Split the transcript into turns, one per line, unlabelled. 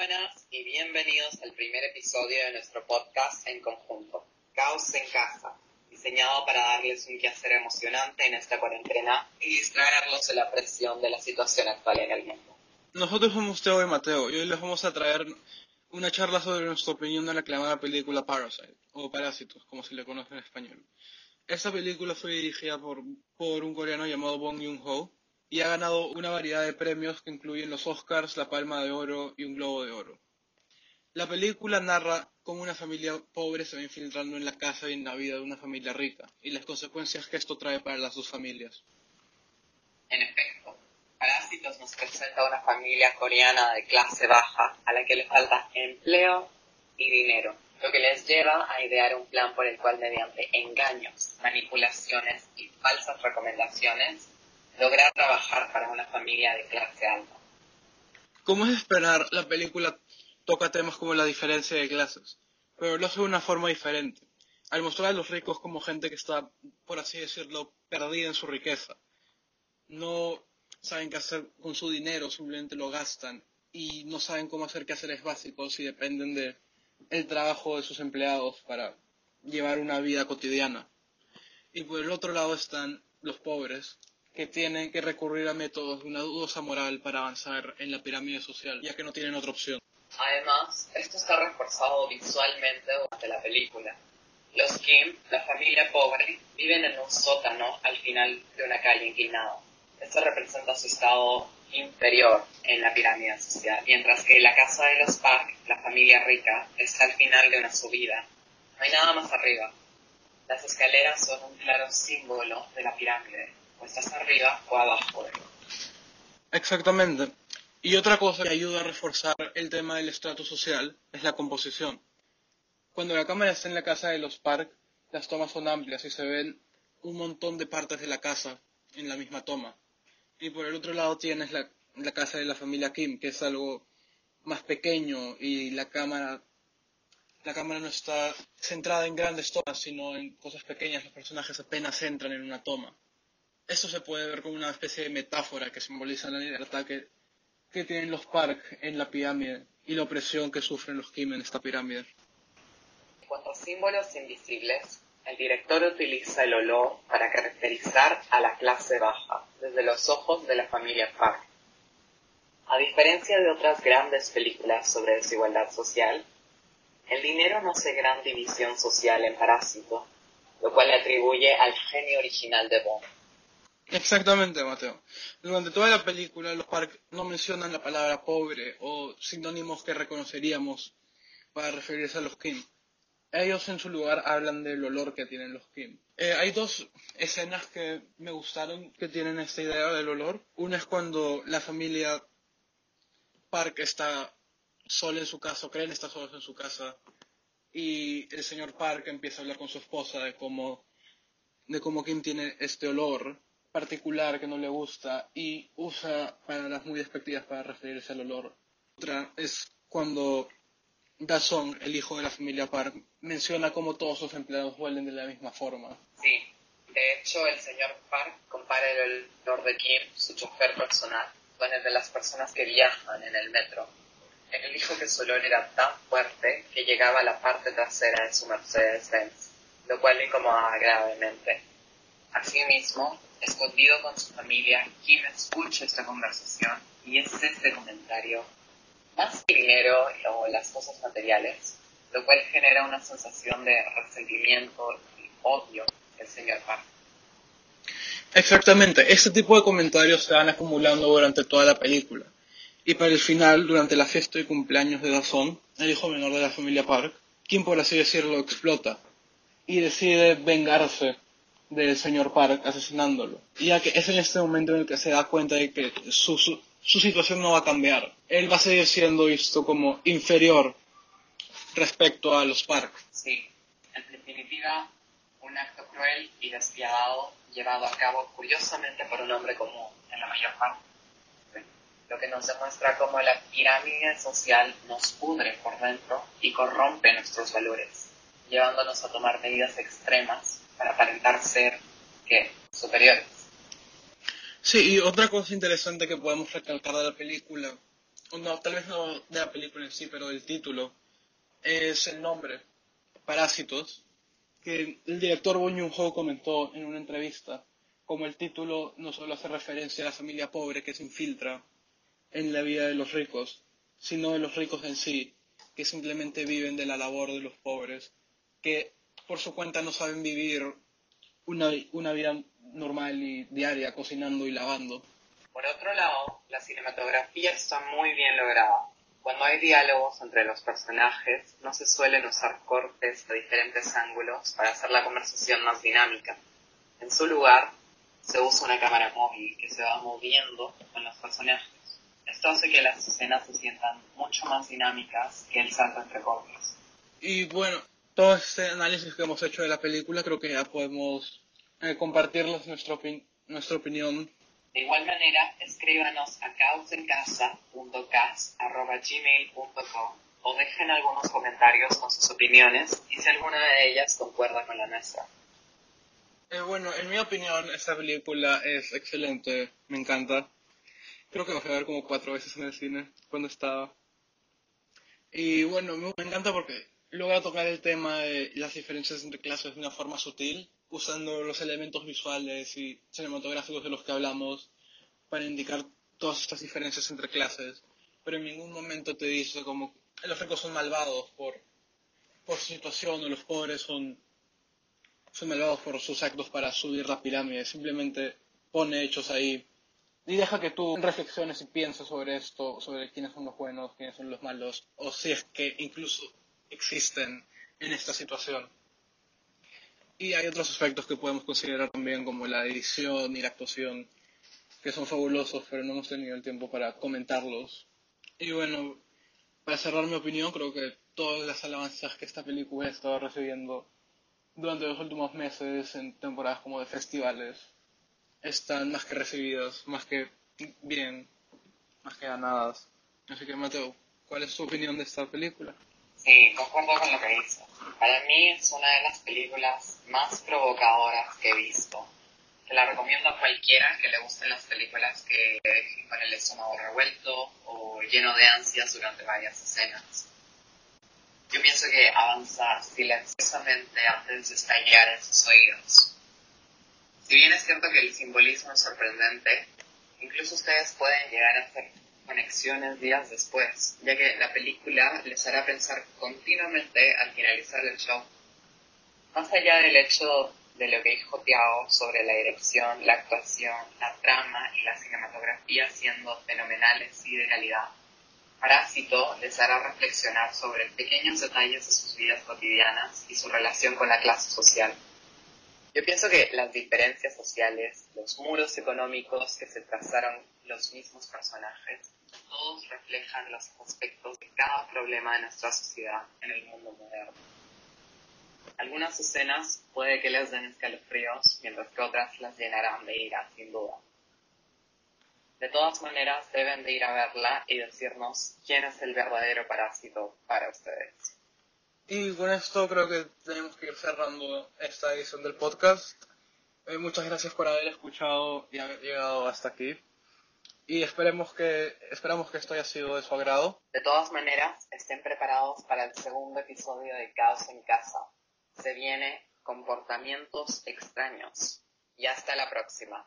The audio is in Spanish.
buenas y bienvenidos al primer episodio de nuestro podcast en conjunto, Caos en Casa, diseñado para darles un quehacer emocionante en esta cuarentena y distraerlos de la presión de la situación actual en el mundo.
Nosotros somos Teo y Mateo y hoy les vamos a traer una charla sobre nuestra opinión de la aclamada película Parasite, o Parásitos, como se le conoce en español. Esta película fue dirigida por, por un coreano llamado Bong Joon-ho y ha ganado una variedad de premios que incluyen los Oscars, la Palma de Oro y un Globo de Oro. La película narra cómo una familia pobre se va infiltrando en la casa y en la vida de una familia rica y las consecuencias que esto trae para las dos familias.
En efecto, Parásitos nos presenta una familia coreana de clase baja a la que le falta empleo y dinero, lo que les lleva a idear un plan por el cual mediante engaños, manipulaciones y falsas recomendaciones lograr trabajar para una familia de clase alta.
Como es esperar, la película toca temas como la diferencia de clases, pero lo hace de una forma diferente, al mostrar a los ricos como gente que está, por así decirlo, perdida en su riqueza. No saben qué hacer con su dinero, simplemente lo gastan y no saben cómo hacer quehaceres básicos y dependen de el trabajo de sus empleados para llevar una vida cotidiana. Y por el otro lado están los pobres, que tienen que recurrir a métodos de una dudosa moral para avanzar en la pirámide social, ya que no tienen otra opción.
Además, esto está reforzado visualmente durante la película. Los Kim, la familia pobre, viven en un sótano al final de una calle inclinada. Esto representa su estado inferior en la pirámide social, mientras que la casa de los Park, la familia rica, está al final de una subida. No hay nada más arriba. Las escaleras son un claro símbolo de la pirámide, arriba o abajo
Exactamente. Y otra cosa que ayuda a reforzar el tema del estrato social es la composición. Cuando la cámara está en la casa de los Park, las tomas son amplias y se ven un montón de partes de la casa en la misma toma. Y por el otro lado tienes la, la casa de la familia Kim, que es algo más pequeño y la cámara la cámara no está centrada en grandes tomas, sino en cosas pequeñas. Los personajes apenas entran en una toma. Esto se puede ver como una especie de metáfora que simboliza la libertad que, que tienen los Park en la pirámide y la opresión que sufren los Kim en esta pirámide.
En cuanto a símbolos invisibles, el director utiliza el olor para caracterizar a la clase baja desde los ojos de la familia Park. A diferencia de otras grandes películas sobre desigualdad social, el dinero no hace gran división social en Parásito, lo cual le atribuye al genio original de Bond.
Exactamente, Mateo. Durante toda la película los Park no mencionan la palabra pobre o sinónimos que reconoceríamos para referirse a los Kim. Ellos en su lugar hablan del olor que tienen los Kim. Eh, hay dos escenas que me gustaron que tienen esta idea del olor. Una es cuando la familia Park está sola en su casa, o creen estar solos en su casa, y el señor Park empieza a hablar con su esposa de cómo, de cómo Kim tiene este olor particular que no le gusta y usa palabras muy despectivas para referirse al olor. Otra es cuando Dazón, el hijo de la familia Park, menciona cómo todos sus empleados huelen de la misma forma.
Sí, de hecho el señor Park compara el olor de Kim, su chofer personal, con el de las personas que viajan en el metro. Él dijo que su olor era tan fuerte que llegaba a la parte trasera de su Mercedes-Benz, lo cual le incomodaba gravemente. Asimismo, escondido con su familia, Kim escucha esta conversación y es este comentario, más que dinero o las cosas materiales, lo cual genera una sensación de resentimiento y odio del señor Park.
Exactamente, este tipo de comentarios se van acumulando durante toda la película. Y para el final, durante la fiesta de cumpleaños de Dazón, el hijo menor de la familia Park, Kim, por así decirlo, explota y decide vengarse del señor Park asesinándolo. Ya que es en este momento en el que se da cuenta de que su, su, situación no va a cambiar. Él va a seguir siendo visto como inferior respecto a los Park.
Sí, en definitiva, un acto cruel y despiadado llevado a cabo curiosamente por un hombre común en la mayor parte. Lo que nos demuestra cómo la pirámide social nos pudre por dentro y corrompe nuestros valores, llevándonos a tomar medidas extremas para aparentar ser ¿qué? superiores.
Sí, y otra cosa interesante que podemos recalcar de la película no, tal vez no de la película en sí, pero del título, es el nombre, Parásitos, que el director Bong Joon-ho comentó en una entrevista, como el título no solo hace referencia a la familia pobre que se infiltra en la vida de los ricos, sino de los ricos en sí, que simplemente viven de la labor de los pobres, que por su cuenta no saben vivir una, una vida normal y diaria cocinando y lavando.
Por otro lado, la cinematografía está muy bien lograda. Cuando hay diálogos entre los personajes, no se suelen usar cortes de diferentes ángulos para hacer la conversación más dinámica. En su lugar, se usa una cámara móvil que se va moviendo con los personajes. Esto hace que las escenas se sientan mucho más dinámicas que el salto entre cortes.
Y bueno, todo este análisis que hemos hecho de la película, creo que ya podemos eh, compartirles nuestra, nuestra opinión.
De igual manera, escríbanos a caosencasa.cas.gmail.com o dejen algunos comentarios con sus opiniones y si alguna de ellas concuerda con la nuestra.
Eh, bueno, en mi opinión, esta película es excelente, me encanta. Creo que lo fui a ver como cuatro veces en el cine cuando estaba. Y bueno, me encanta porque logra tocar el tema de las diferencias entre clases de una forma sutil, usando los elementos visuales y cinematográficos de los que hablamos para indicar todas estas diferencias entre clases, pero en ningún momento te dice como los ricos son malvados por, por su situación o los pobres son, son malvados por sus actos para subir la pirámide, simplemente pone hechos ahí. Y deja que tú reflexiones y pienses sobre esto, sobre quiénes son los buenos, quiénes son los malos, o si es que incluso existen en esta situación. Y hay otros aspectos que podemos considerar también como la edición y la actuación, que son fabulosos, pero no hemos tenido el tiempo para comentarlos. Y bueno, para cerrar mi opinión, creo que todas las alabanzas que esta película ha estado recibiendo durante los últimos meses en temporadas como de festivales están más que recibidas, más que bien, más que ganadas. Así que Mateo, ¿cuál es tu opinión de esta película?
Sí, concuerdo con lo que dice. Para mí es una de las películas más provocadoras que he visto. Te la recomiendo a cualquiera que le gusten las películas que dejen con el estómago revuelto o lleno de ansias durante varias escenas. Yo pienso que avanza silenciosamente antes de estallar en sus oídos. Si bien es cierto que el simbolismo es sorprendente, incluso ustedes pueden llegar a hacer conexiones días después, ya que la película les hará pensar continuamente al finalizar el show. Más allá del hecho de lo que dijo Tiago sobre la dirección, la actuación, la trama y la cinematografía siendo fenomenales y de calidad, Parásito les hará reflexionar sobre pequeños detalles de sus vidas cotidianas y su relación con la clase social. Yo pienso que las diferencias sociales, los muros económicos que se trazaron los mismos personajes, todos reflejan los aspectos de cada problema de nuestra sociedad en el mundo moderno. Algunas escenas puede que les den escalofríos, mientras que otras las llenarán de ira, sin duda. De todas maneras, deben de ir a verla y decirnos quién es el verdadero parásito para ustedes.
Y con esto creo que tenemos que ir cerrando esta edición del podcast. Eh, muchas gracias por haber escuchado y haber llegado hasta aquí. Y esperemos que, esperamos que esto haya sido de su agrado.
De todas maneras, estén preparados para el segundo episodio de Caos en Casa. Se viene comportamientos extraños. Y hasta la próxima.